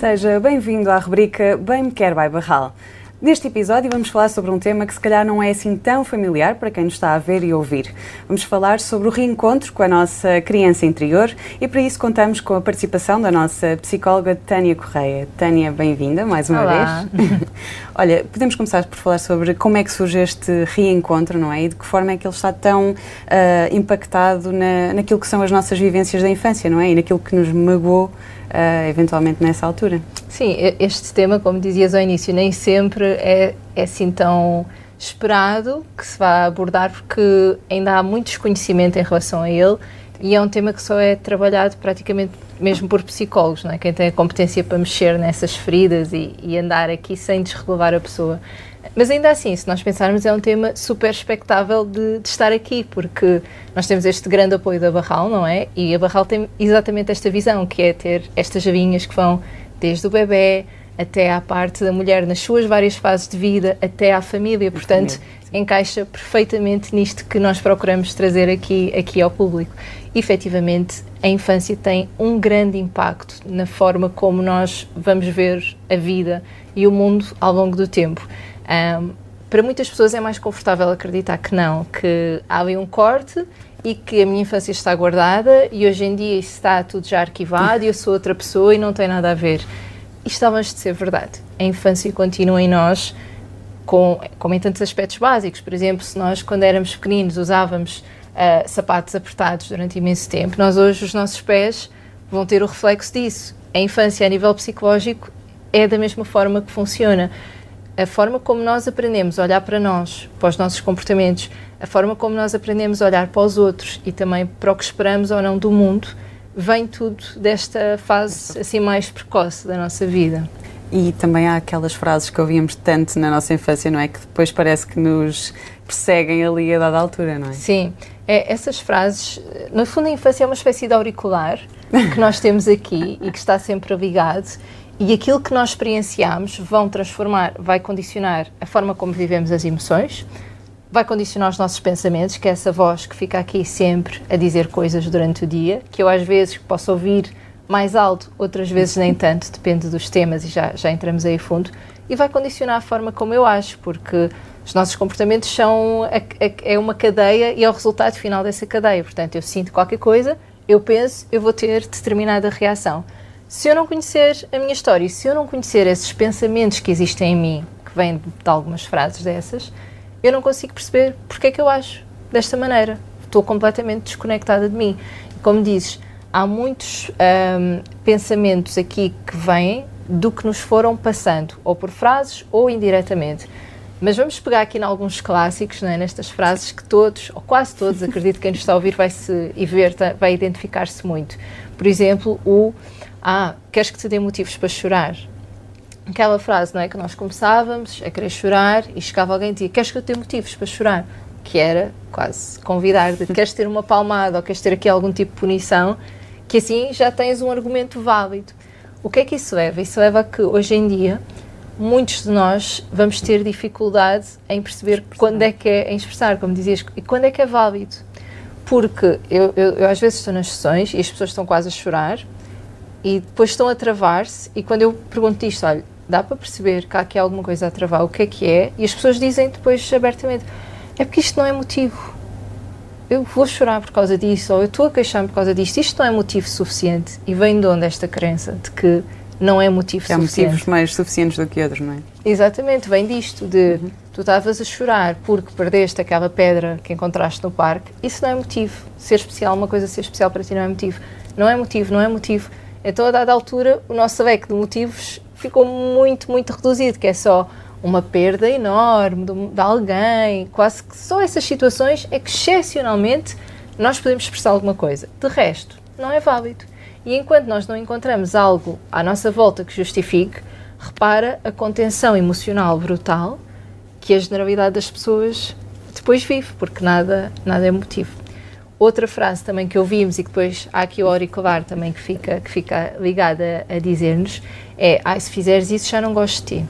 Seja bem-vindo à rubrica Bem Me Quer by Barral. Neste episódio vamos falar sobre um tema que se calhar não é assim tão familiar para quem nos está a ver e ouvir. Vamos falar sobre o reencontro com a nossa criança interior e para isso contamos com a participação da nossa psicóloga Tânia Correia. Tânia, bem-vinda mais uma Olá. vez. Olha, podemos começar por falar sobre como é que surge este reencontro, não é? E de que forma é que ele está tão ah, impactado na, naquilo que são as nossas vivências da infância, não é? E naquilo que nos magoou ah, eventualmente nessa altura. Sim, este tema, como dizias ao início, nem sempre é, é assim tão esperado que se vá abordar, porque ainda há muito desconhecimento em relação a ele e é um tema que só é trabalhado praticamente mesmo por psicólogos, não é? quem tem a competência para mexer nessas feridas e, e andar aqui sem desregular a pessoa. Mas ainda assim, se nós pensarmos, é um tema super expectável de, de estar aqui, porque nós temos este grande apoio da Barral, não é? E a Barral tem exatamente esta visão, que é ter estas javinhas que vão desde o bebê até à parte da mulher nas suas várias fases de vida, até à família. Portanto, encaixa perfeitamente nisto que nós procuramos trazer aqui, aqui ao público. Efetivamente, a infância tem um grande impacto na forma como nós vamos ver a vida e o mundo ao longo do tempo. Ahm, para muitas pessoas é mais confortável acreditar que não, que há ali um corte e que a minha infância está guardada e hoje em dia isso está tudo já arquivado e eu sou outra pessoa e não tem nada a ver. Isto está longe de ser verdade. A infância continua em nós, com, como em tantos aspectos básicos. Por exemplo, se nós, quando éramos pequeninos, usávamos ah, sapatos apertados durante imenso tempo, nós hoje, os nossos pés vão ter o reflexo disso. A infância, a nível psicológico, é da mesma forma que funciona. A forma como nós aprendemos a olhar para nós, para os nossos comportamentos, a forma como nós aprendemos a olhar para os outros e também para o que esperamos ou não do mundo, vem tudo desta fase assim mais precoce da nossa vida. E também há aquelas frases que ouvíamos tanto na nossa infância, não é? Que depois parece que nos perseguem ali a dada altura, não é? Sim, é, essas frases, no fundo a infância é uma espécie de auricular que nós temos aqui e que está sempre ligado e aquilo que nós experienciamos vão transformar, vai condicionar a forma como vivemos as emoções, vai condicionar os nossos pensamentos, que é essa voz que fica aqui sempre a dizer coisas durante o dia, que eu às vezes posso ouvir mais alto, outras vezes nem tanto, depende dos temas e já, já entramos aí fundo, e vai condicionar a forma como eu acho, porque os nossos comportamentos são a- a- é uma cadeia e é o resultado final dessa cadeia. Portanto, eu sinto qualquer coisa, eu penso, eu vou ter determinada reação. Se eu não conhecer a minha história, se eu não conhecer esses pensamentos que existem em mim, que vêm de algumas frases dessas, eu não consigo perceber porque é que eu acho desta maneira. Estou completamente desconectada de mim. Como dizes, há muitos hum, pensamentos aqui que vêm do que nos foram passando, ou por frases ou indiretamente. Mas vamos pegar aqui em alguns clássicos, é? nestas frases que todos, ou quase todos, acredito que quem nos está a ouvir vai se e ver, vai identificar-se muito. Por exemplo, o Ah, queres que te dê motivos para chorar? Aquela frase, não é? Que nós começávamos a querer chorar e chegava alguém e dizia: Queres que eu te dê motivos para chorar? Que era quase convidar, de, queres ter uma palmada ou queres ter aqui algum tipo de punição, que assim já tens um argumento válido. O que é que isso leva? Isso leva a que hoje em dia muitos de nós vamos ter dificuldade em perceber quando é que é, em expressar, como dizias, e quando é que é válido. Porque eu, eu, eu às vezes estou nas sessões e as pessoas estão quase a chorar e depois estão a travar-se e quando eu pergunto isto, olha, dá para perceber que há aqui alguma coisa a travar, o que é que é? E as pessoas dizem depois abertamente, é porque isto não é motivo. Eu vou chorar por causa disso, ou eu estou a queixar-me por causa disto, isto não é motivo suficiente. E vem de onde esta crença de que não é motivo Que há suficiente? motivos mais suficientes do que outros, não é? Exatamente, vem disto, de tu estavas a chorar porque perdeste aquela pedra que encontraste no parque, isso não é motivo. Ser especial, uma coisa ser especial para ti não é motivo. Não é motivo, não é motivo. Então, a dada altura, o nosso leque de motivos ficou muito, muito reduzido, que é só uma perda enorme de, de alguém, quase que só essas situações é que, excepcionalmente, nós podemos expressar alguma coisa. De resto, não é válido. E enquanto nós não encontramos algo à nossa volta que justifique, repara a contenção emocional brutal que a generalidade das pessoas depois vive, porque nada, nada é motivo. Outra frase também que ouvimos e que depois há aqui o auricular também que fica, que fica ligada a, dizer-nos é ah, se fizeres isso já não gosto de ti.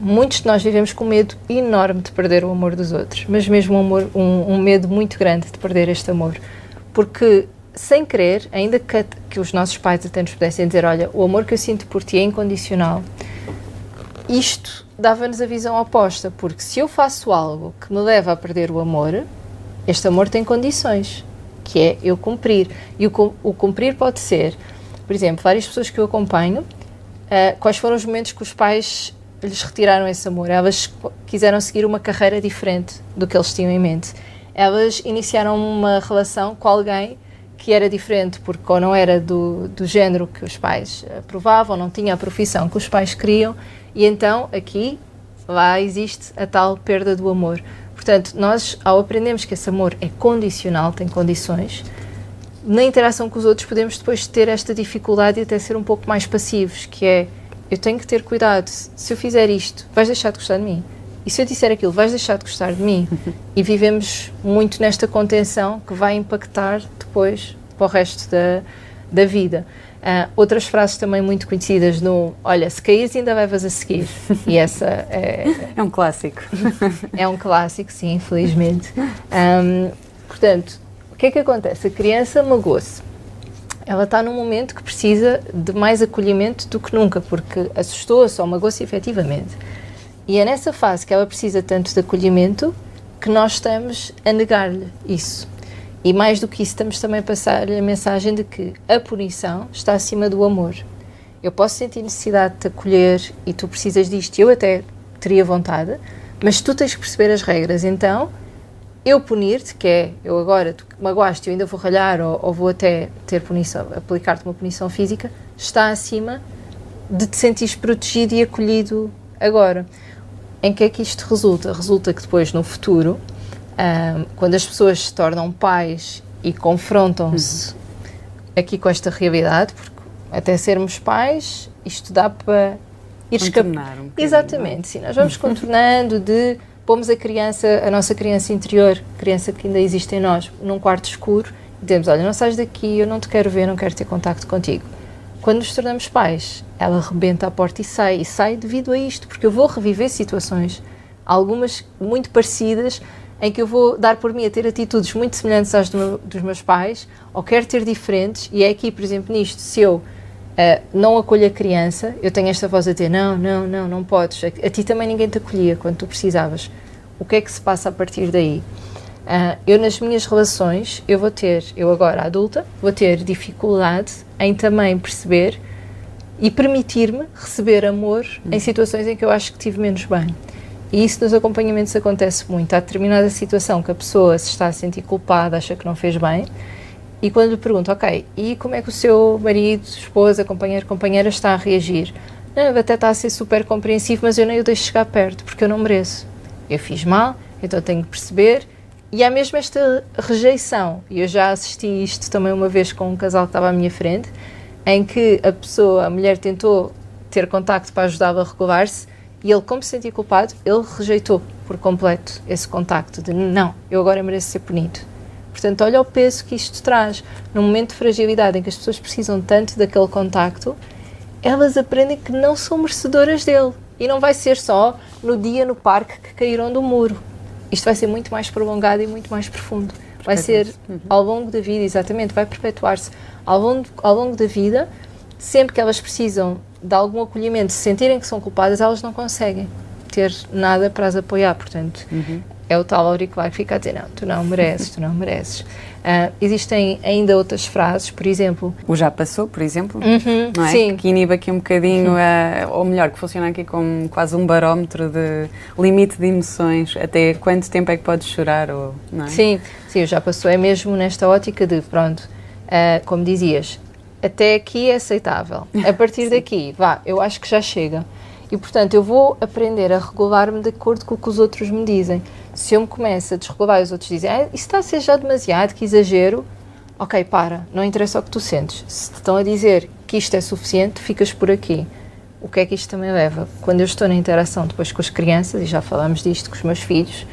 Muitos de nós vivemos com medo enorme de perder o amor dos outros, mas mesmo um, amor, um, um medo muito grande de perder este amor. Porque sem querer, ainda que, que os nossos pais até nos pudessem dizer: Olha, o amor que eu sinto por ti é incondicional, isto dava-nos a visão oposta, porque se eu faço algo que me leva a perder o amor, este amor tem condições, que é eu cumprir. E o, o cumprir pode ser, por exemplo, várias pessoas que eu acompanho, uh, quais foram os momentos que os pais lhes retiraram esse amor? Elas quiseram seguir uma carreira diferente do que eles tinham em mente. Elas iniciaram uma relação com alguém que era diferente porque ou não era do, do género que os pais aprovavam, não tinha a profissão que os pais queriam e então aqui lá existe a tal perda do amor. Portanto, nós ao aprendermos que esse amor é condicional, tem condições, na interação com os outros podemos depois ter esta dificuldade e até ser um pouco mais passivos, que é eu tenho que ter cuidado, se eu fizer isto, vais deixar de gostar de mim. E se eu disser aquilo, vais deixar de gostar de mim. e vivemos muito nesta contenção que vai impactar depois para o resto da, da vida. Uh, outras frases também muito conhecidas no Olha, se caís ainda levas a seguir. E essa é. É um clássico. é um clássico, sim, infelizmente. Um, portanto, o que é que acontece? A criança magoou-se. Ela está num momento que precisa de mais acolhimento do que nunca, porque assustou-se ou magoou-se efetivamente. E é nessa fase que ela precisa tanto de acolhimento que nós estamos a negar-lhe isso. E mais do que isso, estamos também a passar-lhe a mensagem de que a punição está acima do amor. Eu posso sentir necessidade de te acolher e tu precisas disto, eu até teria vontade, mas tu tens que perceber as regras. Então, eu punir-te, que é eu agora, tu magoaste, eu ainda vou ralhar ou, ou vou até ter punição, aplicar-te uma punição física, está acima de te sentires protegido e acolhido agora. Em que é que isto resulta? Resulta que depois, no futuro, um, quando as pessoas se tornam pais e confrontam-se uhum. aqui com esta realidade, porque até sermos pais, isto dá para ir escapar. Um Exatamente, sim. Nós vamos contornando de pomos a criança, a nossa criança interior, criança que ainda existe em nós, num quarto escuro e dizemos: Olha, não sais daqui, eu não te quero ver, não quero ter contacto contigo. Quando nos tornamos pais, ela rebenta a porta e sai, e sai devido a isto, porque eu vou reviver situações, algumas muito parecidas, em que eu vou dar por mim a ter atitudes muito semelhantes às do meu, dos meus pais, ou quero ter diferentes, e é aqui, por exemplo, nisto, se eu uh, não acolho a criança, eu tenho esta voz a dizer: não, não, não, não podes, a, a, ti também ninguém te acolhia quando tu precisavas. O que é que se passa a partir daí? Uh, eu, nas minhas relações, eu vou ter, eu agora adulta, vou ter dificuldade em também perceber e permitir-me receber amor hum. em situações em que eu acho que tive menos bem. E isso nos acompanhamentos acontece muito. Há determinada situação que a pessoa se está a sentir culpada, acha que não fez bem, e quando lhe pergunto, ok, e como é que o seu marido, esposa, companheiro, companheira está a reagir? Não, até está a ser super compreensivo, mas eu nem o deixo chegar perto, porque eu não mereço. Eu fiz mal, então tenho que perceber. E há mesmo esta rejeição. E eu já assisti isto também uma vez com um casal que estava à minha frente, em que a pessoa, a mulher tentou ter contacto para ajudá-lo a regular-se, e ele, como se sentia culpado, ele rejeitou por completo esse contacto de não, eu agora mereço ser punido. Portanto, olha o peso que isto traz. Num momento de fragilidade em que as pessoas precisam tanto daquele contacto, elas aprendem que não são merecedoras dele. E não vai ser só no dia no parque que caíram do muro. Isto vai ser muito mais prolongado e muito mais profundo. Vai ser uhum. ao longo da vida, exatamente, vai perpetuar-se ao longo, ao longo da vida, sempre que elas precisam de algum acolhimento, se sentirem que são culpadas, elas não conseguem ter nada para as apoiar. Portanto, uhum. é o tal auricular que fica a dizer: não, tu não mereces, tu não mereces. Uh, existem ainda outras frases, por exemplo. O já passou, por exemplo, uhum, não é? Sim. Que inibe aqui um bocadinho, a, ou melhor, que funciona aqui como quase um barómetro de limite de emoções. Até quanto tempo é que podes chorar? Ou, não é? Sim, sim, o já passou. É mesmo nesta ótica de, pronto, uh, como dizias, até aqui é aceitável. A partir daqui, vá, eu acho que já chega. E portanto, eu vou aprender a regular-me de acordo com o que os outros me dizem. Se eu me começo a desregular e os outros dizem, ah, isso está a ser já demasiado, que exagero, ok, para, não interessa o que tu sentes. Se te estão a dizer que isto é suficiente, ficas por aqui. O que é que isto também leva? Quando eu estou na interação depois com as crianças, e já falámos disto com os meus filhos,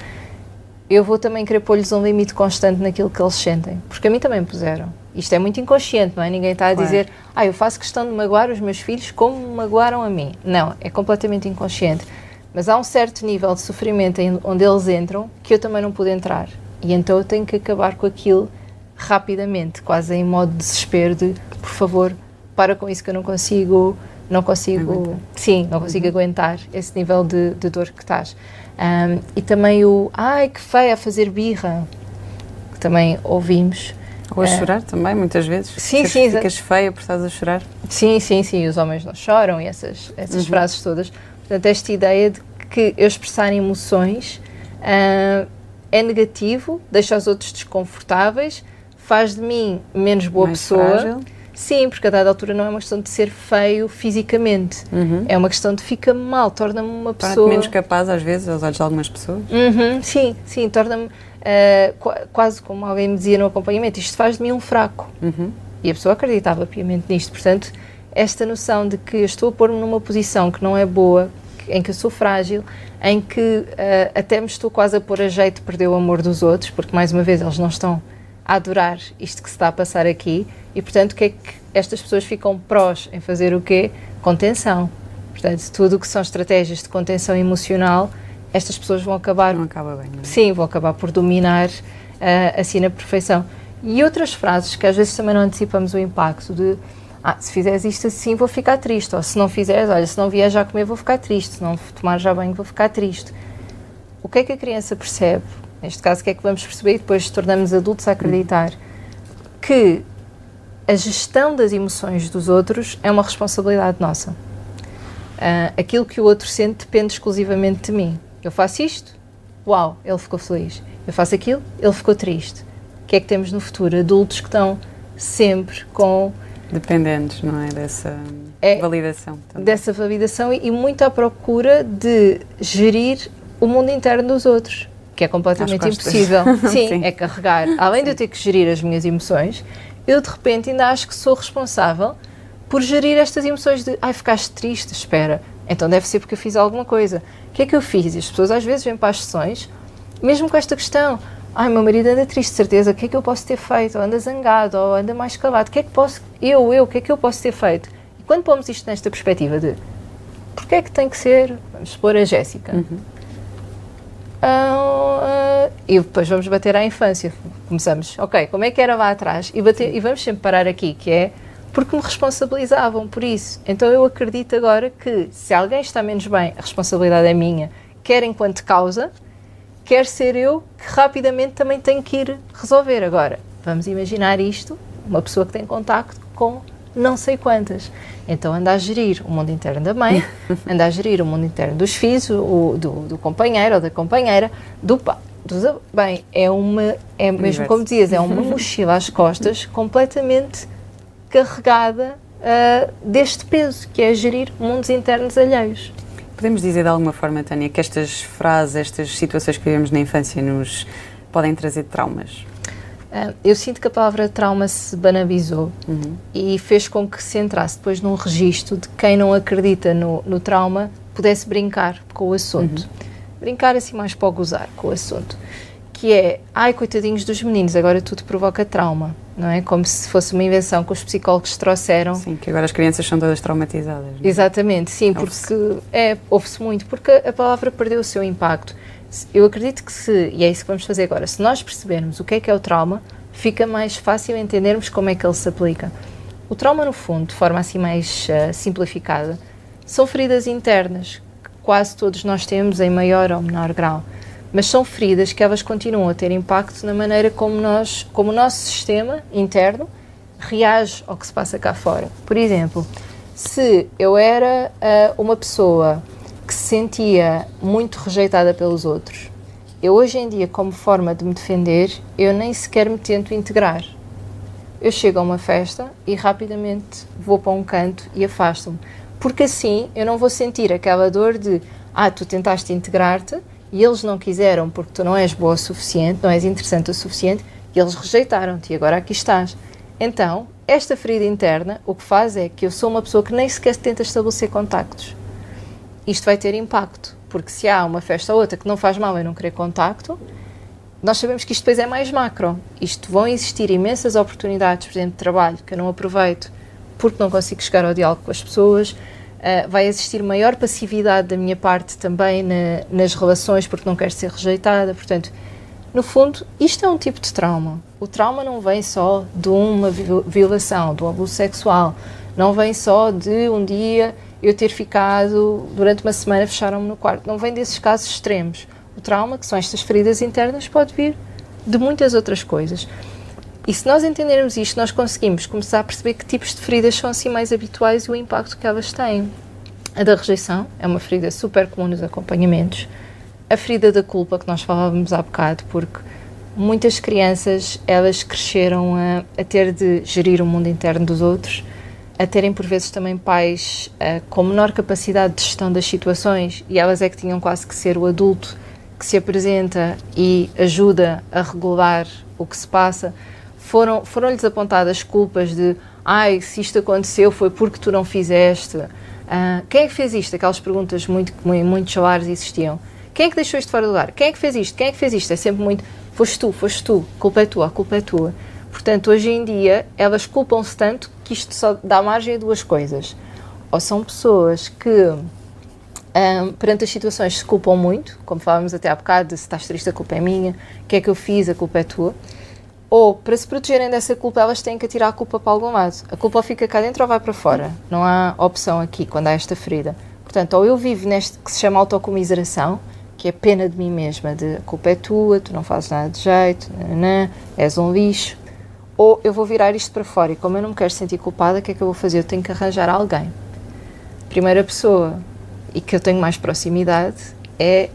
eu vou também querer pôr-lhes um limite constante naquilo que eles sentem, porque a mim também puseram. Isto é muito inconsciente, não é? Ninguém está a claro. dizer, ah, eu faço questão de magoar os meus filhos como me magoaram a mim. Não, é completamente inconsciente. Mas há um certo nível de sofrimento onde eles entram que eu também não pude entrar. E então eu tenho que acabar com aquilo rapidamente, quase em modo de desespero de, por favor, para com isso que eu não consigo, não consigo, aguentar. sim, não consigo uhum. aguentar esse nível de, de dor que estás. Um, e também o, ai que feia a fazer birra, que também ouvimos. Ou a uh, chorar também, muitas vezes. Sim, sim. Ficas feia por estás a chorar. Sim, sim, sim. Os homens não choram e essas, essas uhum. frases todas. Portanto, esta ideia de que eu expressar emoções uh, é negativo, deixa os outros desconfortáveis, faz de mim menos boa Mais pessoa. Frágil. Sim, porque a dada altura não é uma questão de ser feio fisicamente, uhum. é uma questão de fica mal, torna-me uma pessoa. menos capaz, às vezes, aos olhos de algumas pessoas. Uhum, sim, sim, torna-me uh, qu quase como alguém me dizia no acompanhamento: isto faz de mim um fraco. Uhum. E a pessoa acreditava piamente nisto. Portanto, esta noção de que estou a pôr-me numa posição que não é boa, em que eu sou frágil, em que uh, até me estou quase a pôr a jeito de perder o amor dos outros, porque mais uma vez eles não estão a adorar isto que se está a passar aqui e, portanto, o que é que estas pessoas ficam prós em fazer o quê? Contenção. Portanto, tudo o que são estratégias de contenção emocional, estas pessoas vão acabar... Não acaba bem, não é? Sim, vão acabar por dominar uh, assim na perfeição. E outras frases que às vezes também não antecipamos o impacto de ah, se fizeres isto assim vou ficar triste, ou se não fizeres, olha, se não já comer vou ficar triste, se não tomar já banho vou ficar triste. O que é que a criança percebe? Neste caso, o que é que vamos perceber e depois tornamos adultos a acreditar? Que a gestão das emoções dos outros é uma responsabilidade nossa. Uh, aquilo que o outro sente depende exclusivamente de mim. Eu faço isto, uau, ele ficou feliz. Eu faço aquilo, ele ficou triste. O que é que temos no futuro? Adultos que estão sempre com. Dependentes, não é? Dessa é, validação. Também. Dessa validação e, e muito à procura de gerir o mundo interno dos outros que é completamente impossível. Sim, Sim, é carregar. Além Sim. de eu ter que gerir as minhas emoções, eu de repente ainda acho que sou responsável por gerir estas emoções de ai, ficaste triste, espera, então deve ser porque eu fiz alguma coisa. O que é que eu fiz? E as pessoas às vezes vêm para as sessões, mesmo com esta questão, ai, meu marido anda triste, certeza, o que é que eu posso ter feito? Ou anda zangado, ou anda mais calado, o que é que posso, eu, eu, o que é que eu posso ter feito? E quando pomos isto nesta perspectiva de porque é que tem que ser, vamos supor a Jéssica, uhum Uh, e depois vamos bater à infância. Começamos, ok, como é que era lá atrás? E, bater, e vamos sempre parar aqui, que é porque me responsabilizavam por isso. Então eu acredito agora que se alguém está menos bem, a responsabilidade é minha, quer enquanto causa, quer ser eu que rapidamente também tenho que ir resolver. Agora, vamos imaginar isto, uma pessoa que tem contacto com não sei quantas. Então anda a gerir o mundo interno da mãe, anda a gerir o mundo interno dos filhos, o, do, do companheiro ou da companheira, do pai. Bem, é uma, é mesmo como dizias, é uma mochila às costas completamente carregada uh, deste peso, que é gerir mundos internos alheios. Podemos dizer de alguma forma, Tânia, que estas frases, estas situações que vivemos na infância nos podem trazer traumas? Uh, eu sinto que a palavra trauma se banalizou uhum. e fez com que se entrasse depois num registro de quem não acredita no, no trauma pudesse brincar com o assunto. Uhum. Brincar assim mais para gozar com o assunto. Que é, ai coitadinhos dos meninos, agora tudo provoca trauma, não é? Como se fosse uma invenção que os psicólogos trouxeram. Sim, que agora as crianças são todas traumatizadas. É? Exatamente, sim, porque é, ouve-se muito, porque a palavra perdeu o seu impacto eu acredito que se, e é isso que vamos fazer agora, se nós percebermos o que é que é o trauma, fica mais fácil entendermos como é que ele se aplica. O trauma, no fundo, de forma assim mais uh, simplificada, são feridas internas, que quase todos nós temos em maior ou menor grau, mas são feridas que elas continuam a ter impacto na maneira como nós, como o nosso sistema interno reage ao que se passa cá fora. Por exemplo, se eu era uh, uma pessoa que se sentia muito rejeitada pelos outros. Eu hoje em dia, como forma de me defender, eu nem sequer me tento integrar. Eu chego a uma festa e rapidamente vou para um canto e afasto-me, porque assim eu não vou sentir aquela dor de ah, tu tentaste integrar-te e eles não quiseram porque tu não és boa o suficiente, não és interessante o suficiente e eles rejeitaram-te e agora aqui estás. Então, esta ferida interna o que faz é que eu sou uma pessoa que nem sequer tenta estabelecer contactos isto vai ter impacto, porque se há uma festa ou outra que não faz mal eu não querer contacto, nós sabemos que isto depois é mais macro. Isto vão existir imensas oportunidades, por exemplo, de trabalho que eu não aproveito porque não consigo chegar ao diálogo com as pessoas. Uh, vai existir maior passividade da minha parte também na, nas relações porque não quero ser rejeitada. Portanto, No fundo, isto é um tipo de trauma. O trauma não vem só de uma violação, de um abuso sexual, não vem só de um dia eu ter ficado durante uma semana fecharam-me no quarto. Não vem desses casos extremos. O trauma, que são estas feridas internas, pode vir de muitas outras coisas. E se nós entendermos isto, nós conseguimos começar a perceber que tipos de feridas são assim mais habituais e o impacto que elas têm. A da rejeição é uma ferida super comum nos acompanhamentos. A ferida da culpa, que nós falávamos há bocado, porque muitas crianças elas cresceram a, a ter de gerir o mundo interno dos outros, a terem por vezes também pais uh, com menor capacidade de gestão das situações e elas é que tinham quase que ser o adulto que se apresenta e ajuda a regular o que se passa. Foram, foram-lhes apontadas culpas de ai, se isto aconteceu foi porque tu não fizeste. Uh, quem é que fez isto? Aquelas perguntas muito, muito, muito solares existiam. Quem é que deixou isto fora do lugar? Quem é que fez isto? Quem é que fez isto? É sempre muito, foste tu, foste tu, culpa é tua, a culpa é tua. Portanto, hoje em dia, elas culpam-se tanto que isto só dá margem a duas coisas. Ou são pessoas que, um, perante as situações, se culpam muito, como falávamos até há bocado, de se estás triste, a culpa é minha, o que é que eu fiz, a culpa é tua. Ou, para se protegerem dessa culpa, elas têm que tirar a culpa para algum lado. A culpa fica cá dentro ou vai para fora. Não há opção aqui, quando há esta ferida. Portanto, ou eu vivo neste que se chama autocomiseração, que é pena de mim mesma, de a culpa é tua, tu não fazes nada de jeito, nanã, és um lixo, ou eu vou virar isto para fora e como eu não me quero sentir culpada, o que é que eu vou fazer? Eu tenho que arranjar alguém. Primeira pessoa e que eu tenho mais proximidade é,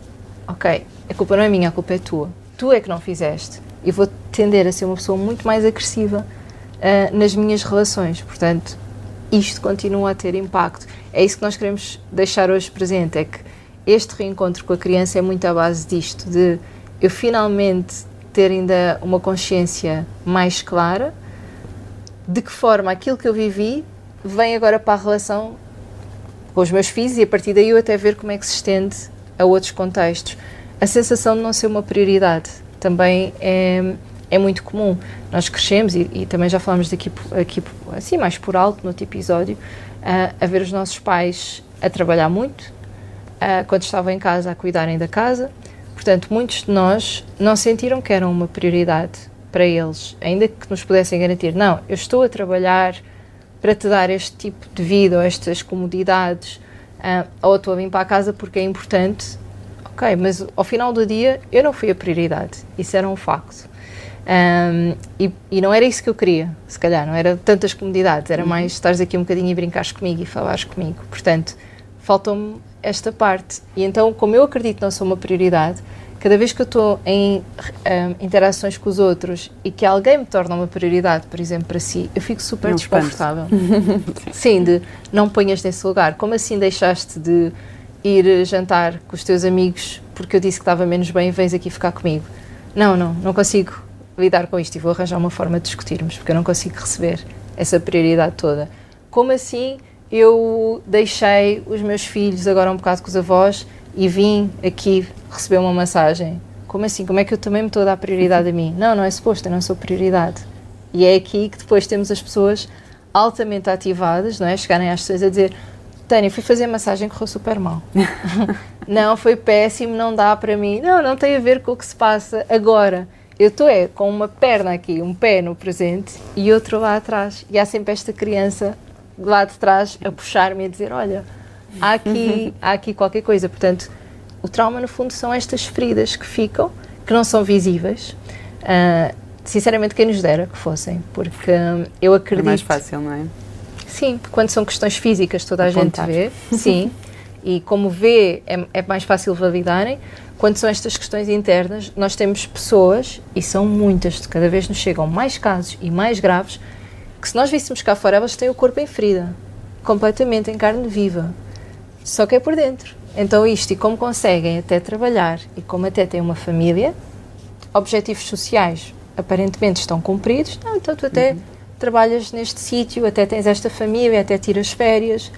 ok, a culpa não é minha, a culpa é tua. Tu é que não fizeste. E vou tender a ser uma pessoa muito mais agressiva uh, nas minhas relações. Portanto, isto continua a ter impacto. É isso que nós queremos deixar hoje presente, é que este reencontro com a criança é muito à base disto, de eu finalmente ter ainda uma consciência mais clara de que forma aquilo que eu vivi vem agora para a relação com os meus filhos e a partir daí eu até ver como é que se estende a outros contextos. A sensação de não ser uma prioridade também é, é muito comum. Nós crescemos, e, e também já falamos daqui aqui, assim mais por alto no outro episódio, a, ver os nossos pais a trabalhar muito, quando estavam em casa a cuidarem da casa. Portanto, muitos de nós não sentiram que era uma prioridade para eles, ainda que nos pudessem garantir: não, eu estou a trabalhar para te dar este tipo de vida ou estas comodidades, uh, ou estou a vir para a casa porque é importante. Ok, mas ao final do dia eu não fui a prioridade, isso era um facto. Um, e, e, não era isso que eu queria, se calhar, não era tantas comodidades, era uhum. mais estares aqui um bocadinho e brincares comigo e falares comigo. Portanto, faltou-me esta parte. E então, como eu acredito que não sou uma prioridade, cada vez que eu estou em um, interações com os outros e que alguém me torna uma prioridade, por exemplo, para si, eu fico super não desconfortável. Sim, de não ponhas nesse lugar. Como assim deixaste de ir jantar com os teus amigos porque eu disse que estava menos bem e vens aqui ficar comigo? Não, não, não consigo lidar com isto e vou arranjar uma forma de discutirmos porque eu não consigo receber essa prioridade toda. Como assim eu deixei os meus filhos agora um bocado com os avós e vim aqui receber uma massagem. Como assim? Como é que eu também me estou a dar prioridade a mim? Não, não é suposto, eu não sou prioridade. E é aqui que depois temos as pessoas altamente ativadas, não é? Chegarem às pessoas a dizer: Tânia, fui fazer massagem, correu super mal. não, foi péssimo, não dá para mim. Não, não tem a ver com o que se passa agora. Eu estou é, com uma perna aqui, um pé no presente e outro lá atrás. E há sempre esta criança lá de trás a puxar-me e a dizer: Olha, há aqui, há aqui qualquer coisa. Portanto, o trauma, no fundo, são estas feridas que ficam, que não são visíveis. Uh, sinceramente, quem nos dera que fossem, porque eu acredito. É mais fácil, não é? Sim, quando são questões físicas, toda a Apontar. gente vê. Sim. e como vê, é, é mais fácil validarem. Quando são estas questões internas, nós temos pessoas, e são muitas, cada vez nos chegam mais casos e mais graves, que se nós víssemos cá fora, elas têm o corpo em ferida, completamente em carne viva, só que é por dentro. Então isto, e como conseguem até trabalhar, e como até têm uma família, objetivos sociais aparentemente estão cumpridos, não, então tu até uhum. Trabalhas neste sítio, até tens esta família, até tiras férias,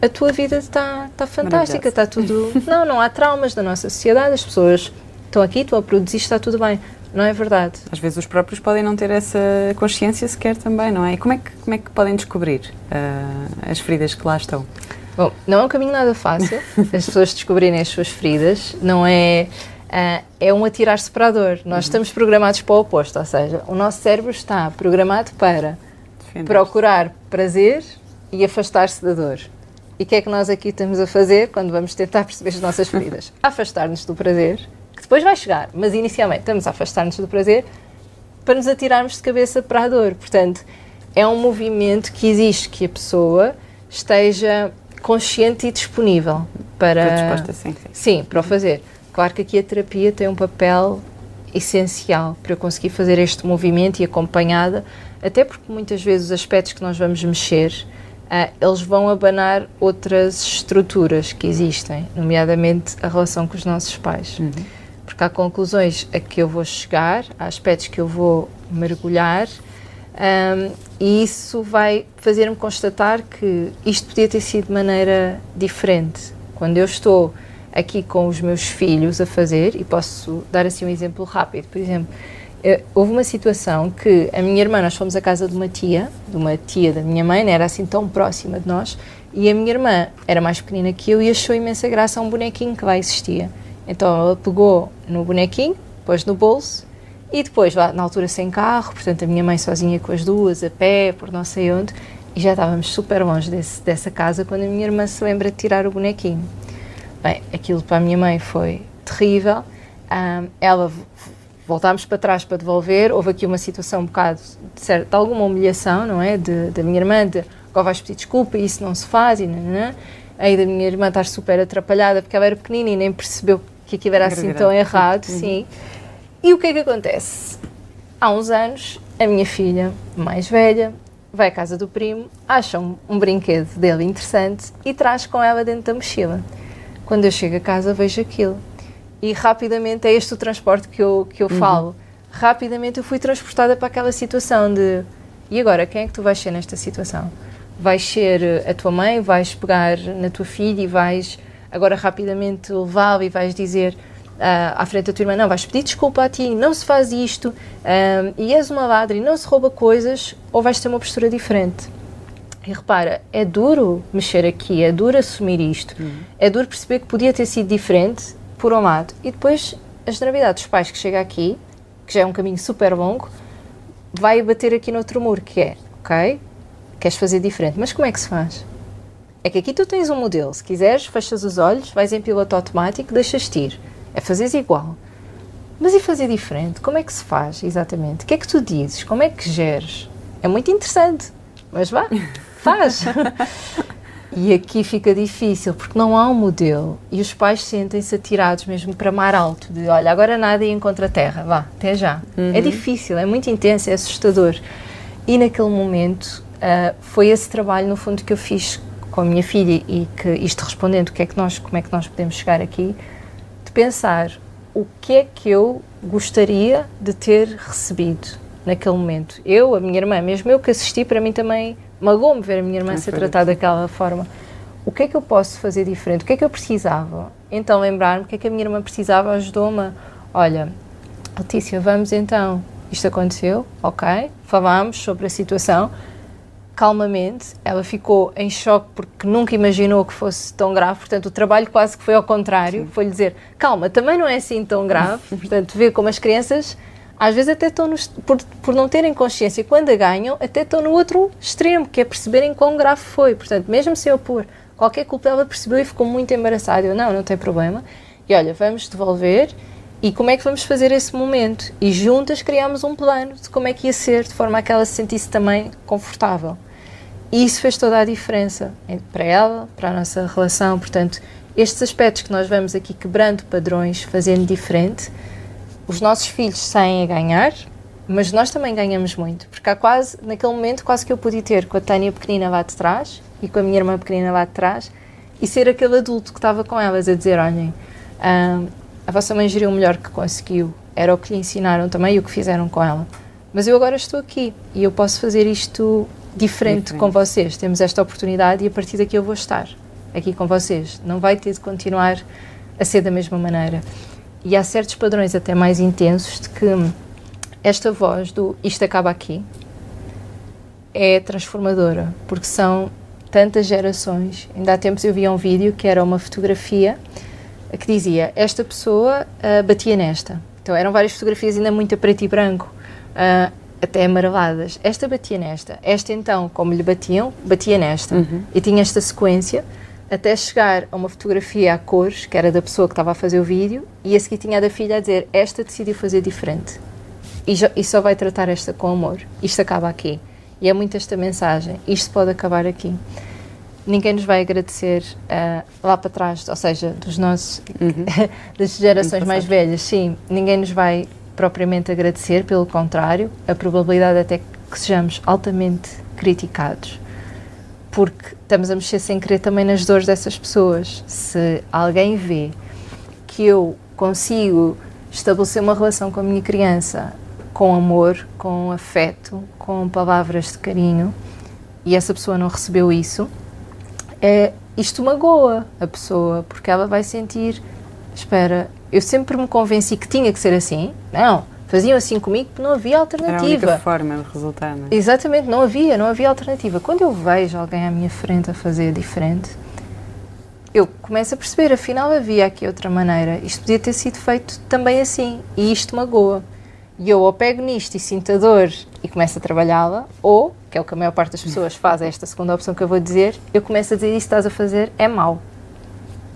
a tua vida está, está fantástica, está tudo... Não, não há traumas na nossa sociedade, as pessoas estão aqui, estão a produzir, está tudo bem. Não é verdade. Às vezes os próprios podem não ter essa consciência sequer também, não é? E como é que, como é que podem descobrir uh, as feridas que lá estão? Bom, não é um caminho nada fácil as pessoas descobrirem as suas feridas, não é uh, é um atirar-se para a dor. Nós uhum. estamos programados para o oposto, ou seja, o nosso cérebro está programado para procurar prazer e afastar-se da dor. E o que é que nós aqui estamos a fazer quando vamos tentar perceber as nossas feridas? Afastar-nos do prazer, que depois vai chegar, mas inicialmente estamos a afastar-nos do prazer para nos atirarmos de cabeça para a dor. Portanto, é um movimento que existe que a pessoa esteja consciente e disponível para. disposta, sim, sim. Sim, para o fazer. Claro que aqui a terapia tem um papel essencial para eu conseguir fazer este movimento e acompanhada, até porque muitas vezes os aspectos que nós vamos mexer, uh, eles vão abanar outras estruturas que existem, nomeadamente a relação com os nossos pais. Uhum. Porque há conclusões a que eu vou chegar, há aspectos que eu vou mergulhar um, e isso vai fazer-me constatar que isto podia ter sido de maneira diferente. Quando eu estou aqui com os meus filhos a fazer, e posso dar assim um exemplo rápido, por exemplo, eh, houve uma situação que a minha irmã, nós fomos à casa de uma tia, de uma tia da minha mãe, não era assim tão próxima de nós, e a minha irmã era mais pequenina que eu e achou imensa graça um bonequinho que lá existia. Então ela pegou no bonequinho, pôs no bolso e depois, na altura sem carro, portanto a minha mãe sozinha com as duas, a pé, por não sei onde, e já estávamos super longe desse, dessa casa quando a minha irmã se lembra de tirar o bonequinho. Bem, aquilo para a minha mãe foi terrível. Um, ela voltámos para trás para devolver. Houve aqui uma situação um bocado de, de alguma humilhação, não é? De, da minha irmã, de agora vais pedir desculpa, isso não se faz, e nananã. Aí da minha irmã estar super atrapalhada porque ela era pequenina e nem percebeu que aquilo era assim tão errado, uhum. sim. E o que é que acontece? Há uns anos, a minha filha mais velha vai à casa do primo, acha um, um brinquedo dele interessante e traz com ela dentro da mochila. Quando eu chego a casa, vejo aquilo. E rapidamente é este o transporte que eu, que eu uhum. falo. Rapidamente eu fui transportada para aquela situação de e agora, quem é que tu vais ser nesta situação? Vais ser eh, a tua mãe, vais pegar na tua filha e vais agora rapidamente levá-la e vais dizer uh, à frente da tua irmã, não, vais pedir desculpa a ti, não se faz isto, um, e és uma ladra e não se rouba coisas, ou vais ter uma postura diferente. E repara, é duro mexer aqui, é duro assumir isto, uhum. é duro perceber que podia ter sido diferente, por um lado, e depois a generalidade dos pais que chega aqui, que já é um caminho super longo, vai bater aqui no outro muro, que é, ok, queres fazer diferente, mas como é que se faz? É que aqui tu tens um modelo, se quiseres, fechas os olhos, vais em piloto automático, deixas-te ir. É fazeres igual. Mas e fazer diferente? Como é que se faz, exatamente? O que é que tu dizes? Como é que geres? É muito interessante, mas vá, faz. e aqui fica difícil, porque não há um modelo e os pais sentem-se atirados mesmo para mar alto, de olha, agora nada e encontra a terra, vá, até já. Uhum. É difícil, é muito intenso, é assustador. E naquele momento uh, foi esse trabalho, no fundo, que eu fiz com a minha filha e que isto respondendo o que é que nós, como é que nós podemos chegar aqui, de pensar o que é que eu gostaria de ter recebido naquele momento. Eu, a minha irmã, mesmo eu que assisti, para mim também magoou-me ver a minha irmã ser tratada daquela forma. O que é que eu posso fazer diferente? O que é que eu precisava? Então, lembrar-me o que é que a minha irmã precisava ajudou-me. Olha, Letícia, vamos então. Isto aconteceu, ok? Falámos sobre a situação calmamente. Ela ficou em choque porque nunca imaginou que fosse tão grave. Portanto, o trabalho quase que foi ao contrário. Foi-lhe dizer: calma, também não é assim tão grave. portanto, vê como as crianças às vezes até estão, por, por não terem consciência, quando a ganham, até estão no outro extremo, que é perceberem quão grave foi. Portanto, mesmo se eu pôr qualquer culpa, ela percebeu e ficou muito embaraçada. Eu, não, não tem problema. E olha, vamos devolver e como é que vamos fazer esse momento? E juntas criámos um plano de como é que ia ser, de forma a que ela se sentisse também confortável. E isso fez toda a diferença para ela, para a nossa relação. Portanto, estes aspectos que nós vamos aqui quebrando padrões, fazendo diferente, os nossos filhos saem a ganhar, mas nós também ganhamos muito, porque há quase, naquele momento, quase que eu podia ter com a Tânia pequenina lá de trás e com a minha irmã pequenina lá de trás e ser aquele adulto que estava com elas a dizer: olhem, ah, a vossa mãe geriu o melhor que conseguiu, era o que lhe ensinaram também e o que fizeram com ela. Mas eu agora estou aqui e eu posso fazer isto diferente, diferente, com vocês. Temos esta oportunidade e a partir daqui eu vou estar aqui com vocês. Não vai ter de continuar a ser da mesma maneira. E há certos padrões até mais intensos de que esta voz do isto acaba aqui é transformadora, porque são tantas gerações. Ainda há tempos eu vi um vídeo que era uma fotografia que dizia: Esta pessoa uh, batia nesta. Então eram várias fotografias ainda muito a preto e branco, uh, até amareladas. Esta batia nesta. Esta então, como lhe batiam, batia nesta. Uhum. E tinha esta sequência até chegar a uma fotografia a cores, que era da pessoa que estava a fazer o vídeo, e a seguir tinha a da filha a dizer: Esta decidiu fazer diferente. E, já, e só vai tratar esta com amor. Isto acaba aqui. E é muito esta mensagem. Isto pode acabar aqui ninguém nos vai agradecer uh, lá para trás, ou seja, dos nossos, uhum. das gerações mais velhas, sim, ninguém nos vai propriamente agradecer, pelo contrário, a probabilidade é até que sejamos altamente criticados, porque estamos a mexer sem querer também nas dores dessas pessoas. Se alguém vê que eu consigo estabelecer uma relação com a minha criança com amor, com afeto, com palavras de carinho, e essa pessoa não recebeu isso, é, isto magoa a pessoa, porque ela vai sentir: espera, eu sempre me convenci que tinha que ser assim. Não, faziam assim comigo porque não havia alternativa. Era a única forma de resultar, não é? Exatamente, não havia, não havia alternativa. Quando eu vejo alguém à minha frente a fazer diferente, eu começo a perceber, afinal havia aqui outra maneira. Isto podia ter sido feito também assim, e isto magoa. E eu ou pego nisto e sinto a dor e começo a trabalhá-la, ou, que é o que a maior parte das pessoas faz, é esta segunda opção que eu vou dizer, eu começo a dizer isso estás a fazer é mau.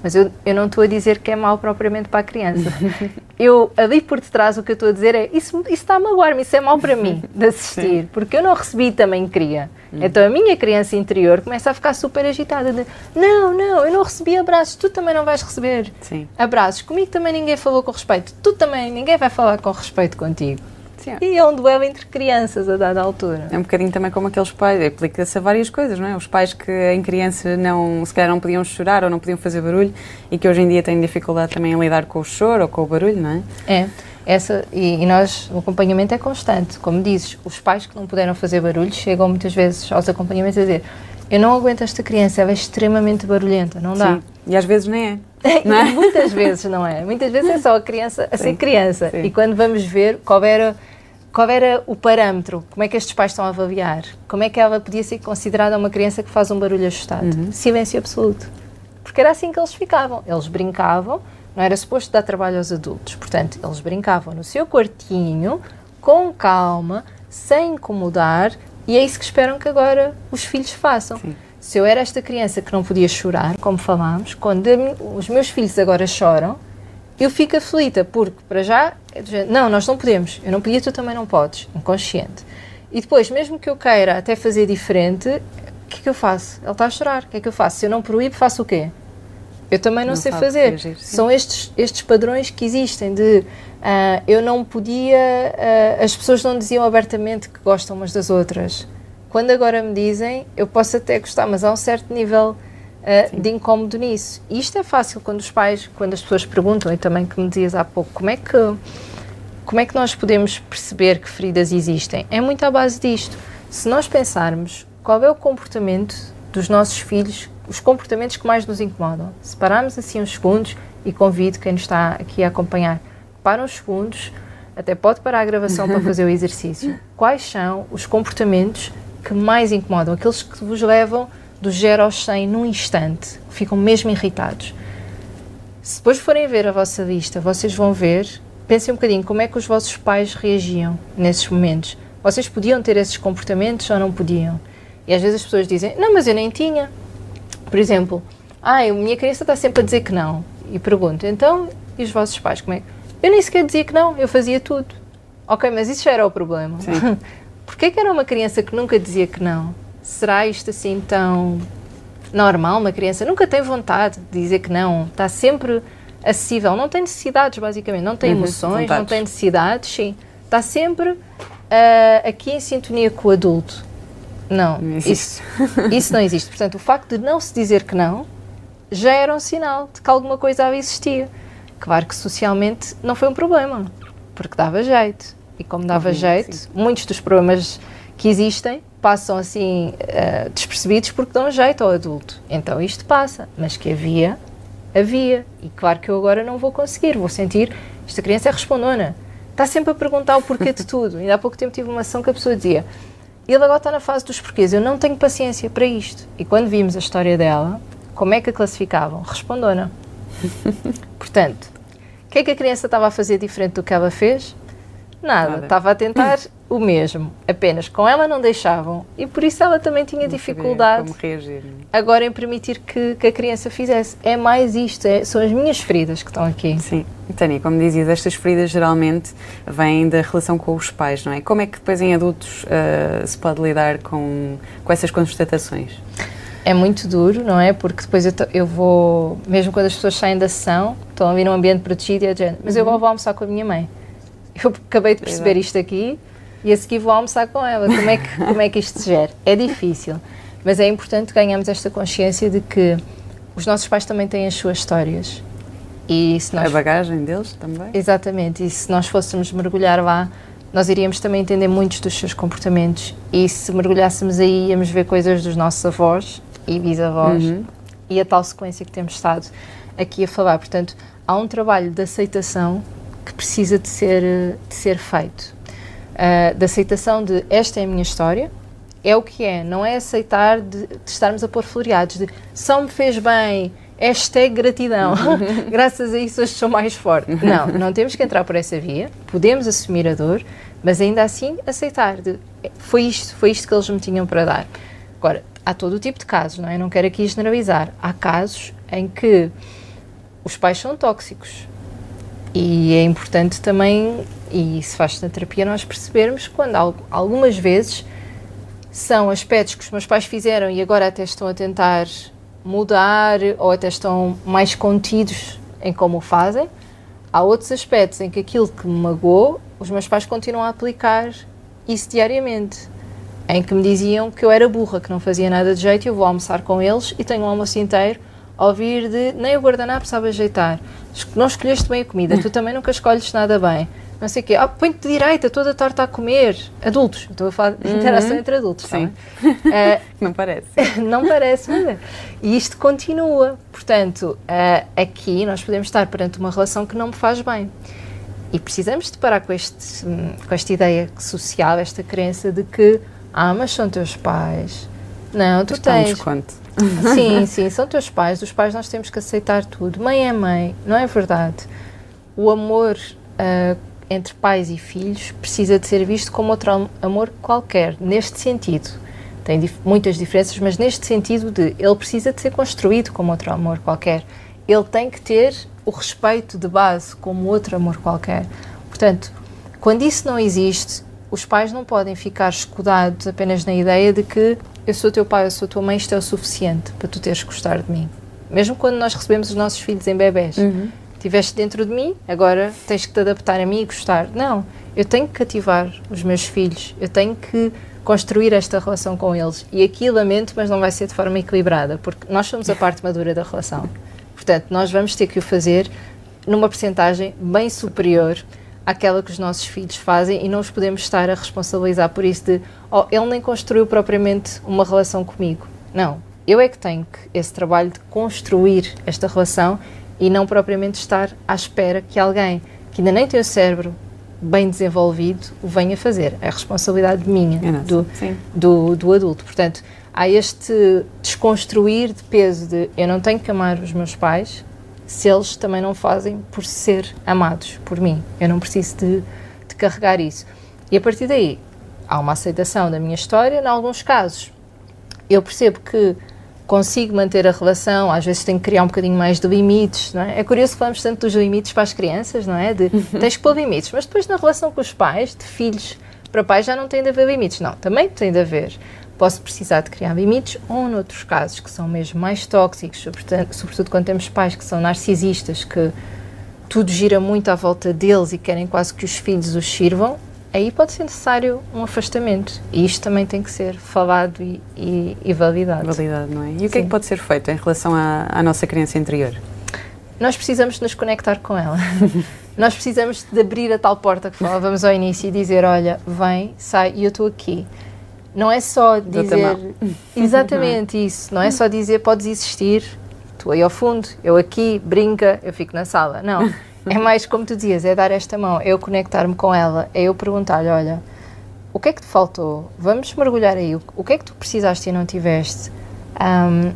Mas eu, eu não estou a dizer que é mau propriamente para a criança. eu, ali por detrás, o que eu estou a dizer é isso, isso está a magoar-me, isso é mau para mim de assistir, Sim. porque eu não recebi também queria. Hum. Então a minha criança interior começa a ficar super agitada de não, não, eu não recebi abraços, tu também não vais receber Sim. abraços. Comigo também ninguém falou com respeito, tu também, ninguém vai falar com respeito contigo. Sim. E é um duelo entre crianças a dada altura. É um bocadinho também como aqueles pais, aplica-se a várias coisas, não é? Os pais que em criança não, se calhar não podiam chorar ou não podiam fazer barulho e que hoje em dia têm dificuldade também em lidar com o choro ou com o barulho, não é? É. Essa, e, e, nós, o acompanhamento é constante. Como dizes, os pais que não puderam fazer barulho chegam muitas vezes aos acompanhamentos a dizer eu não aguento esta criança, ela é extremamente barulhenta, não dá. Sim. E às vezes nem é. Não é? Muitas vezes não é. Muitas vezes é só a criança a Sim. ser criança. Sim. E quando vamos ver qual era qual era o parâmetro? Como é que estes pais estão a avaliar? Como é que ela podia ser considerada uma criança que faz um barulho ajustado? Uhum. Silêncio absoluto. Porque era assim que eles ficavam. Eles brincavam, não era suposto dar trabalho aos adultos. Portanto, eles brincavam no seu quartinho, com calma, sem incomodar, e é isso que esperam que agora os filhos façam. Sim. Se eu era esta criança que não podia chorar, como falámos, quando os meus filhos agora choram, eu fico aflita, porque para já, não, nós não podemos, eu não podia, tu também não podes, inconsciente. E depois, mesmo que eu queira até fazer diferente, o que é que eu faço? Ele está a chorar, o que é que eu faço? Se eu não proíbo, faço o quê? Eu também não, não sei fazer. Reagir, São estes, estes padrões que existem de uh, eu não podia, uh, as pessoas não diziam abertamente que gostam umas das outras. Quando agora me dizem, eu posso até gostar, mas há um certo nível uh, de incómodo nisso. E isto é fácil quando os pais, quando as pessoas perguntam, e também que me dizias há pouco, como é que, como é que nós podemos perceber que feridas existem? É muito à base disto. Se nós pensarmos qual é o comportamento dos nossos filhos, os comportamentos que mais nos incomodam, se pararmos assim uns segundos, e convido quem nos está aqui a acompanhar, para uns segundos, até pode parar a gravação para fazer o exercício. Quais são os comportamentos que mais incomodam, aqueles que vos levam do 0 aos 100 num instante, ficam mesmo irritados. Se depois forem ver a vossa lista, vocês vão ver, pensem um bocadinho como é que os vossos pais reagiam nesses momentos. Vocês podiam ter esses comportamentos ou não podiam? E às vezes as pessoas dizem, não, mas eu nem tinha. Por exemplo, ah, a minha criança está sempre a dizer que não. E pergunto, então, e os vossos pais, como é Eu nem sequer dizia que não, eu fazia tudo. Ok, mas isso já era o problema. Porquê que era uma criança que nunca dizia que não? Será isto assim tão normal? Uma criança nunca tem vontade de dizer que não, está sempre acessível, não tem necessidades, basicamente, não tem uhum, emoções, vontades. não tem necessidades, sim. Está sempre uh, aqui em sintonia com o adulto. Não, não isso, isso não existe. Portanto, o facto de não se dizer que não já era um sinal de que alguma coisa existia. Claro que socialmente não foi um problema, porque dava jeito. E como dava uhum, jeito, sim. muitos dos problemas que existem passam assim uh, despercebidos porque dão jeito ao adulto. Então isto passa, mas que havia, havia. E claro que eu agora não vou conseguir, vou sentir, esta criança é respondona. Está sempre a perguntar o porquê de tudo. Ainda há pouco tempo tive uma ação que a pessoa dizia ele agora está na fase dos porquês, eu não tenho paciência para isto. E quando vimos a história dela, como é que a classificavam? Respondona. Portanto, o que é que a criança estava a fazer diferente do que ela fez? Nada, Nada. estava a tentar o mesmo, apenas com ela não deixavam e por isso ela também tinha Não dificuldade reagir. agora em permitir que, que a criança fizesse. É mais isto, é- são as minhas feridas que estão aqui. Sim. Tânia, como dizias, estas feridas geralmente vêm da relação com os pais, não é? Como é que depois em adultos ah, se pode lidar com, com essas constatações? É muito duro, não é? Porque depois eu, to- eu vou, mesmo quando as pessoas saem da sessão, estão a vir num ambiente protegido e é de género, mas eu vou almoçar com a minha mãe. Eu acabei de perceber Exato. isto aqui e a seguir vou almoçar com ela. Como é, que, como é que isto se gera? É difícil, mas é importante ganharmos esta consciência de que os nossos pais também têm as suas histórias. E se nós A bagagem deles também? Exatamente, e se nós fôssemos mergulhar lá, nós iríamos também entender muitos dos seus comportamentos. E se mergulhássemos aí, íamos ver coisas dos nossos avós e bisavós Uhum. e a tal sequência que temos estado aqui a falar. Portanto, há um trabalho de aceitação que precisa de ser, de ser feito. De aceitação de esta é a minha história, é o que é, não é aceitar de, de estarmos a pôr floreados, de só me fez bem, hashtag gratidão, graças a isso hoje sou mais forte. Não, não temos que entrar por essa via, podemos assumir a dor, mas ainda assim aceitar, de, foi isto, foi isto que eles me tinham para dar. Agora, há todo o tipo de casos, não é? Não quero aqui generalizar. Há casos em que os pais são tóxicos. E é importante também, e isso faz na terapia, nós percebermos quando al- algumas vezes são aspectos que os meus pais fizeram e agora até estão a tentar mudar ou até estão mais contidos em como o fazem. Há outros aspectos em que aquilo que me magoou, os meus pais continuam a aplicar isso diariamente. Em que me diziam que eu era burra, que não fazia nada de jeito eu vou almoçar com eles e tenho um almoço inteiro ouvir de nem o guardanapo sabe ajeitar, não escolheste bem a comida, tu também nunca escolhes nada bem. Não sei o quê. Ah, põe-te de direita, toda torta a comer. Adultos. Estou a falar de interação entre adultos. Sim. tá? Eh, Não parece? não parece, mas é. E isto continua. Portanto, ah, aqui nós podemos estar perante uma relação que não me faz bem. E precisamos de parar com, este, com esta ideia social, esta crença de que, ah, mas são teus pais. Não, tu um tens. desconto. Sim, sim, são teus pais. Dos pais nós temos que aceitar tudo. Mãe é mãe, não é verdade? O amor ah, entre pais e filhos precisa de ser visto como outro am- amor qualquer, neste sentido. Tem dif- muitas diferenças, mas neste sentido de ele precisa de ser construído como outro amor qualquer. Ele tem que ter o respeito de base como outro amor qualquer. Portanto, quando isso não existe, os pais não podem ficar escudados apenas na ideia de que eu sou teu pai, eu sou tua mãe, isto é o suficiente para tu teres que gostar de mim. Mesmo quando nós recebemos os nossos filhos em bebés, estiveste dentro de mim, agora tens que te adaptar a mim e gostar. Não, eu tenho que cativar os meus filhos, eu tenho que construir esta relação com eles. E aqui lamento, mas não vai ser de forma equilibrada, porque nós somos a parte madura da relação. Portanto, nós vamos ter que o fazer numa percentagem bem superior àquela que os nossos filhos fazem e não os podemos estar a responsabilizar por isso de oh, ele nem construiu propriamente uma relação comigo. Não, eu é que tenho que esse trabalho de construir esta relação e não propriamente estar à espera que alguém que ainda nem tem o cérebro bem desenvolvido o venha fazer. É responsabilidade minha, É do, do, do adulto. Portanto, há este desconstruir de peso de eu não tenho que amar os meus pais se eles também não fazem por ser amados por mim. Eu não preciso de, de carregar isso. E a partir daí, há uma aceitação da minha história, em alguns casos. Eu percebo que consigo manter a relação, às vezes tenho que criar um bocadinho mais de limites, não é? É curioso que falamos tanto dos limites para as crianças, não é? De tens que pôr limites, mas depois na relação com os pais, de filhos para pais, já não tem de haver limites. Não, também tem de haver. Posso precisar de criar limites, ou noutros casos que são mesmo mais tóxicos, sobretudo, sobretudo quando temos pais que são narcisistas, que tudo gira muito à volta deles e querem quase que os filhos os sirvam, aí pode ser necessário um afastamento. E isto também tem que ser falado e, e, e validado. Validade, não é? E o que é Sim. que pode ser feito em relação à, à nossa criança interior? Nós precisamos de nos conectar com ela. Nós precisamos de abrir a tal porta que falávamos ao início e dizer: olha, vem, sai e eu estou aqui. Não é só dizer. Exatamente isso. Não é só dizer podes existir, tu aí ao fundo, eu aqui, brinca, eu fico na sala. Não. É mais como tu dizias, é dar esta mão, é eu conectar-me com ela, é eu perguntar-lhe: olha, o que é que te faltou? Vamos mergulhar aí. O, que é que tu precisaste e não tiveste? Ahm,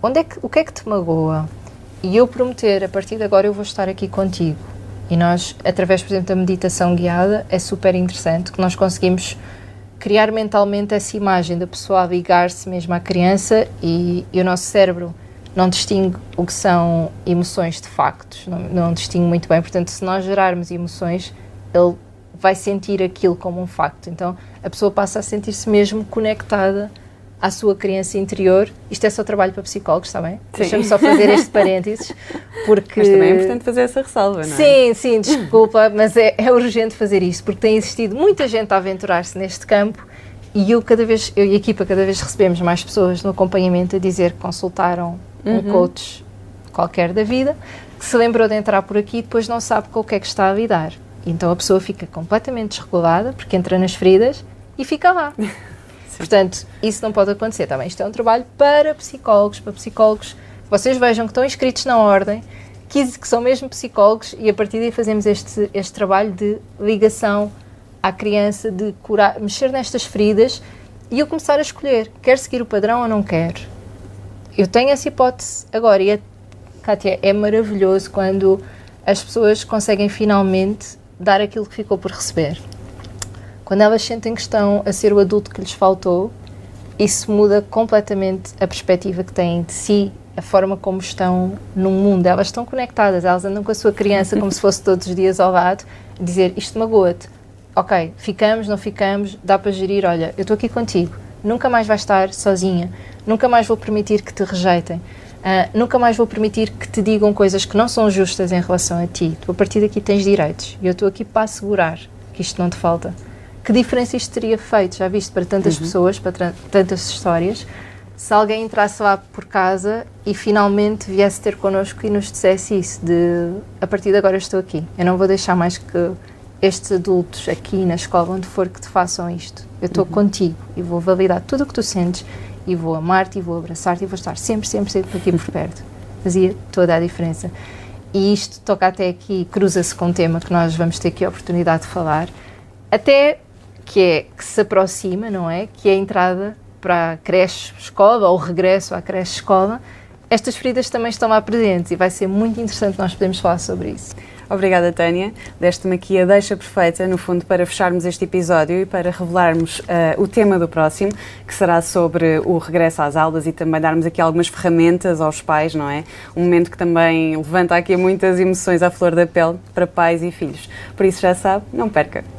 onde é que, o que é que te magoa? e eu prometer, a partir de agora eu vou estar aqui contigo. E nós, através, por exemplo, da meditação guiada, é super interessante que nós conseguimos criar mentalmente essa imagem da pessoa a ligar-se mesmo à criança e, e, o nosso cérebro não distingue o que são emoções de factos, não, não distingue muito bem. Portanto, se nós gerarmos emoções, ele vai sentir aquilo como um facto. Então, a pessoa passa a sentir-se mesmo conectada à sua criança interior. Isto é só trabalho para psicólogos, está bem? Deixa-me só fazer este parênteses, porque... Mas também é importante fazer essa ressalva, não é? Sim, sim, desculpa, mas é, é urgente fazer isto, porque tem existido muita gente a aventurar-se neste campo e eu cada vez, eu e a equipa cada vez recebemos mais pessoas no acompanhamento a dizer que consultaram uhum. um coach qualquer da vida, que se lembrou de entrar por aqui e depois não sabe com o que é que está a lidar. Então a pessoa fica completamente desregulada, porque entra nas feridas e fica lá. Portanto, isso não pode acontecer também. Isto é um trabalho para psicólogos, para psicólogos que vocês vejam que estão inscritos na ordem, que, que são mesmo psicólogos e a partir daí fazemos este, este trabalho de ligação à criança, de curar, mexer nestas feridas e eu começar a escolher, quer seguir o padrão ou não quer. Eu tenho essa hipótese agora e, a, Kátia, é maravilhoso quando as pessoas conseguem finalmente dar aquilo que ficou por receber. Quando elas sentem que estão a ser o adulto que lhes faltou, isso muda completamente a perspectiva que têm de si, a forma como estão no mundo. Elas estão conectadas, elas andam com a sua criança como se fosse todos os dias ao lado, dizer isto magoa-te. Ok, ficamos, não ficamos, dá para gerir, olha, eu estou aqui contigo, nunca mais vais estar sozinha, nunca mais vou permitir que te rejeitem, uh, nunca mais vou permitir que te digam coisas que não são justas em relação a ti. Tu, a partir daqui tens direitos e eu estou aqui para assegurar que isto não te falta que diferença isto teria feito, já viste, para tantas uhum. pessoas, para tantas histórias, se alguém entrasse lá por casa e finalmente viesse ter connosco e nos dissesse isso, de a partir de agora estou aqui, eu não vou deixar mais que estes adultos aqui na escola, onde for que te façam isto, eu estou uhum. contigo e vou validar tudo o que tu sentes e vou amar-te e vou abraçar-te e vou estar sempre, sempre, sempre aqui por perto. Fazia toda a diferença. E isto toca até aqui, cruza-se com um tema que nós vamos ter aqui a oportunidade de falar, até que é que se aproxima, não é? Que é a entrada para a creche-escola ou o regresso à creche-escola. Estas feridas também estão lá presentes e vai ser muito interessante nós podermos falar sobre isso. Obrigada, Tânia. Deste-me aqui a deixa perfeita, no fundo, para fecharmos este episódio e para revelarmos uh, o tema do próximo, que será sobre o regresso às aulas e também darmos aqui algumas ferramentas aos pais, não é? Um momento que também levanta aqui muitas emoções à flor da pele para pais e filhos. Por isso, já sabe, não perca.